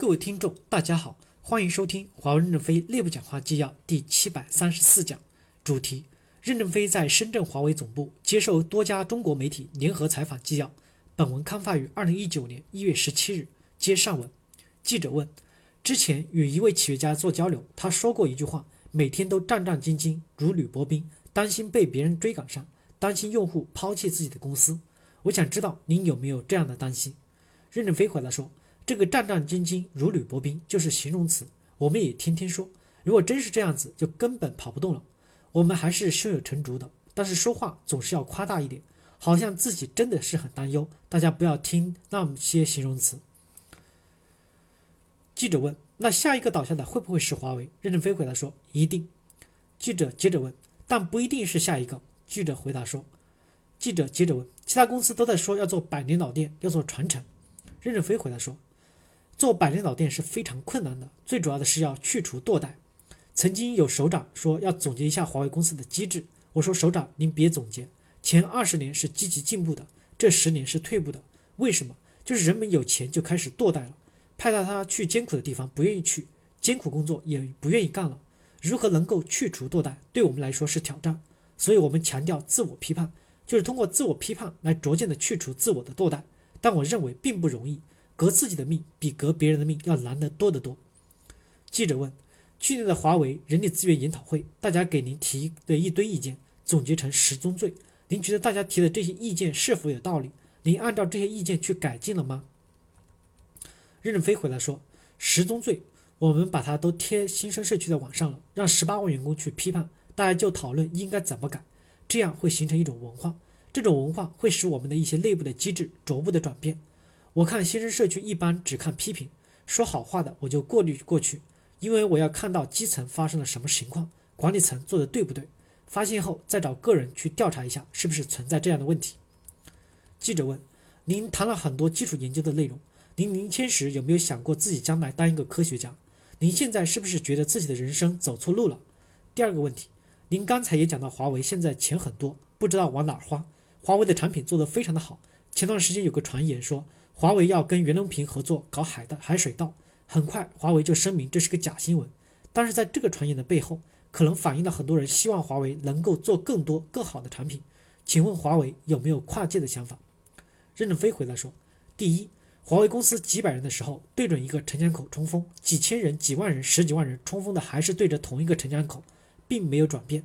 各位听众，大家好，欢迎收听华为任正非内部讲话纪要第七百三十四讲，主题：任正非在深圳华为总部接受多家中国媒体联合采访纪要。本文刊发于二零一九年一月十七日。接上文，记者问：之前与一位企业家做交流，他说过一句话，每天都战战兢兢，如履薄冰，担心被别人追赶上，担心用户抛弃自己的公司。我想知道您有没有这样的担心？任正非回答说。这个战战兢兢、如履薄冰就是形容词，我们也天天说。如果真是这样子，就根本跑不动了。我们还是胸有成竹的，但是说话总是要夸大一点，好像自己真的是很担忧。大家不要听那么些形容词。记者问：“那下一个倒下的会不会是华为？”任正非回答说：“一定。”记者接着问：“但不一定是下一个。”记者回答说：“记者接着问，其他公司都在说要做百年老店，要做传承。”任正非回答说。做百年老店是非常困难的，最主要的是要去除堕代。曾经有首长说要总结一下华为公司的机制，我说首长您别总结，前二十年是积极进步的，这十年是退步的。为什么？就是人们有钱就开始堕代了，派到他去艰苦的地方不愿意去，艰苦工作也不愿意干了。如何能够去除堕代，对我们来说是挑战。所以我们强调自我批判，就是通过自我批判来逐渐的去除自我的堕代。但我认为并不容易。革自己的命比革别人的命要难得多得多。记者问：去年的华为人力资源研讨会，大家给您提的一堆意见，总结成十宗罪，您觉得大家提的这些意见是否有道理？您按照这些意见去改进了吗？任正非回答说：十宗罪，我们把它都贴新生社区的网上了，让十八万员工去批判，大家就讨论应该怎么改，这样会形成一种文化，这种文化会使我们的一些内部的机制逐步的转变。我看新生社区一般只看批评，说好话的我就过滤过去，因为我要看到基层发生了什么情况，管理层做的对不对，发现后再找个人去调查一下是不是存在这样的问题。记者问：您谈了很多基础研究的内容，您年轻时有没有想过自己将来当一个科学家？您现在是不是觉得自己的人生走错路了？第二个问题，您刚才也讲到华为现在钱很多，不知道往哪儿花。华为的产品做得非常的好，前段时间有个传言说。华为要跟袁隆平合作搞海的海水稻，很快华为就声明这是个假新闻。但是在这个传言的背后，可能反映了很多人希望华为能够做更多更好的产品。请问华为有没有跨界的想法？任正非回答说：第一，华为公司几百人的时候对准一个城墙口冲锋，几千人、几万人、十几万人冲锋的还是对着同一个城墙口，并没有转变。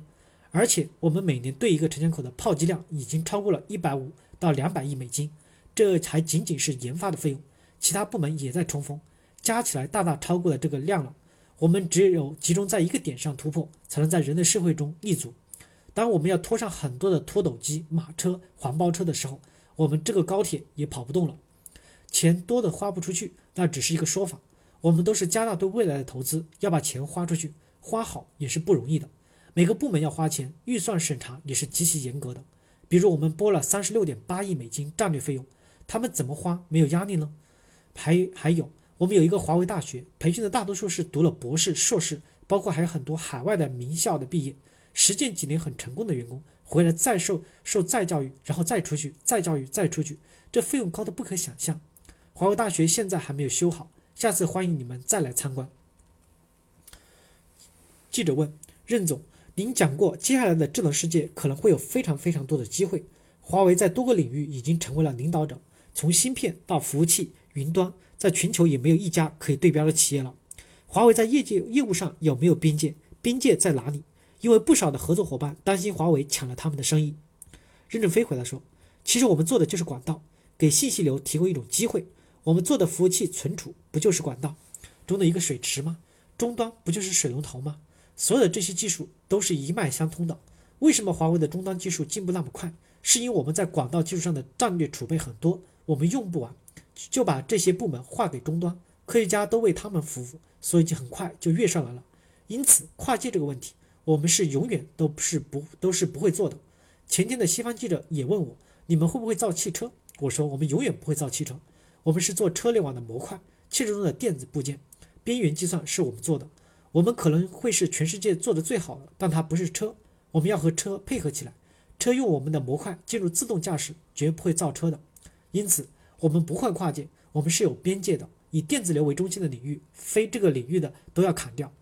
而且我们每年对一个城墙口的炮击量已经超过了一百五到两百亿美金。这还仅仅是研发的费用，其他部门也在冲锋，加起来大大超过了这个量了。我们只有集中在一个点上突破，才能在人类社会中立足。当我们要拖上很多的拖斗机、马车、黄包车的时候，我们这个高铁也跑不动了。钱多的花不出去，那只是一个说法。我们都是加大对未来的投资，要把钱花出去，花好也是不容易的。每个部门要花钱，预算审查也是极其严格的。比如我们拨了三十六点八亿美金战略费用。他们怎么花没有压力呢？还还有，我们有一个华为大学，培训的大多数是读了博士、硕士，包括还有很多海外的名校的毕业，实践几年很成功的员工，回来再受受再教育，然后再出去再教育再出去，这费用高的不可想象。华为大学现在还没有修好，下次欢迎你们再来参观。记者问任总：“您讲过，接下来的智能世界可能会有非常非常多的机会，华为在多个领域已经成为了领导者。”从芯片到服务器、云端，在全球也没有一家可以对标的企业了。华为在业界业务上有没有边界？边界在哪里？因为不少的合作伙伴担心华为抢了他们的生意。任正非回答说：“其实我们做的就是管道，给信息流提供一种机会。我们做的服务器存储不就是管道中的一个水池吗？终端不就是水龙头吗？所有的这些技术都是一脉相通的。为什么华为的终端技术进步那么快？是因为我们在管道技术上的战略储备很多。”我们用不完，就把这些部门划给终端，科学家都为他们服务，所以就很快就跃上来了。因此，跨界这个问题，我们是永远都是不都是不会做的。前天的西方记者也问我，你们会不会造汽车？我说我们永远不会造汽车，我们是做车联网的模块，汽车中的电子部件，边缘计算是我们做的。我们可能会是全世界做的最好的，但它不是车，我们要和车配合起来。车用我们的模块进入自动驾驶，绝不会造车的。因此，我们不会跨界，我们是有边界的，以电子流为中心的领域，非这个领域的都要砍掉。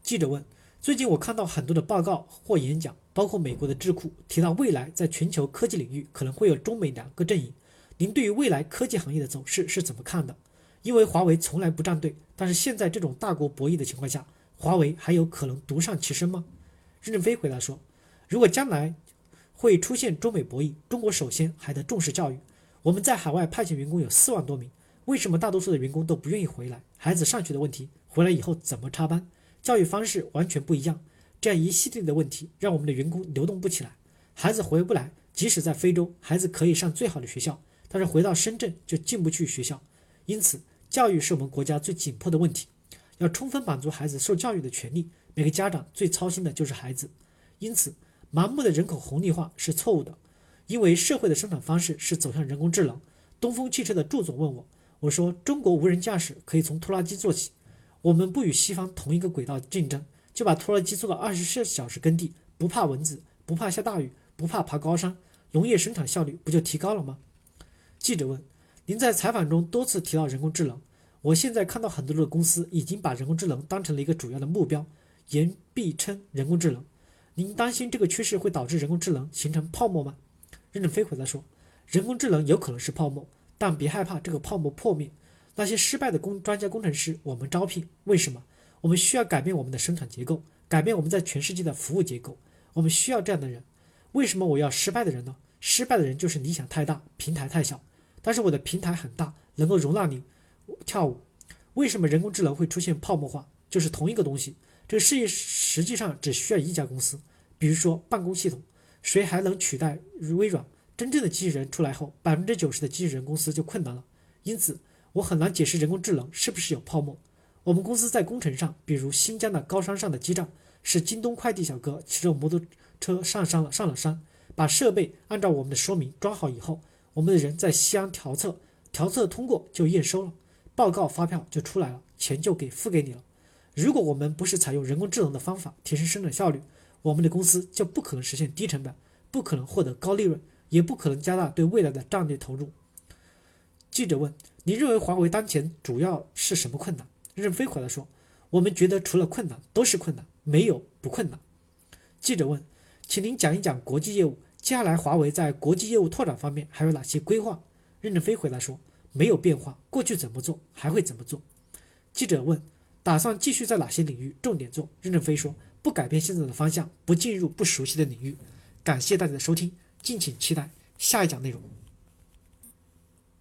记者问：最近我看到很多的报告或演讲，包括美国的智库提到未来在全球科技领域可能会有中美两个阵营。您对于未来科技行业的走势是怎么看的？因为华为从来不站队，但是现在这种大国博弈的情况下，华为还有可能独善其身吗？任正非回答说：如果将来会出现中美博弈，中国首先还得重视教育。我们在海外派遣员工有四万多名，为什么大多数的员工都不愿意回来？孩子上学的问题，回来以后怎么插班？教育方式完全不一样，这样一系列的问题让我们的员工流动不起来，孩子回不来。即使在非洲，孩子可以上最好的学校，但是回到深圳就进不去学校。因此，教育是我们国家最紧迫的问题，要充分满足孩子受教育的权利。每个家长最操心的就是孩子。因此，盲目的人口红利化是错误的，因为社会的生产方式是走向人工智能。东风汽车的祝总问我，我说中国无人驾驶可以从拖拉机做起。我们不与西方同一个轨道竞争，就把拖拉机做到二十四小时耕地，不怕蚊子，不怕下大雨，不怕爬高山，农业生产效率不就提高了吗？记者问：您在采访中多次提到人工智能，我现在看到很多的公司已经把人工智能当成了一个主要的目标，言必称人工智能。您担心这个趋势会导致人工智能形成泡沫吗？任正非回答说：人工智能有可能是泡沫，但别害怕这个泡沫破灭。那些失败的工专家工程师，我们招聘。为什么？我们需要改变我们的生产结构，改变我们在全世界的服务结构。我们需要这样的人。为什么我要失败的人呢？失败的人就是理想太大，平台太小。但是我的平台很大，能够容纳你跳舞。为什么人工智能会出现泡沫化？就是同一个东西，这个事业实际上只需要一家公司。比如说办公系统，谁还能取代微软？真正的机器人出来后，百分之九十的机器人公司就困难了。因此。我很难解释人工智能是不是有泡沫。我们公司在工程上，比如新疆的高山上的基站，是京东快递小哥骑着摩托车上山了，上了山，把设备按照我们的说明装好以后，我们的人在西安调测，调测通过就验收了，报告发票就出来了，钱就给付给你了。如果我们不是采用人工智能的方法提升生产效率，我们的公司就不可能实现低成本，不可能获得高利润，也不可能加大对未来的战略投入。记者问。你认为华为当前主要是什么困难？任飞回答说：“我们觉得除了困难都是困难，没有不困难。”记者问：“请您讲一讲国际业务，接下来华为在国际业务拓展方面还有哪些规划？”任正非回答说：“没有变化，过去怎么做还会怎么做。”记者问：“打算继续在哪些领域重点做？”任正非说：“不改变现在的方向，不进入不熟悉的领域。”感谢大家的收听，敬请期待下一讲内容。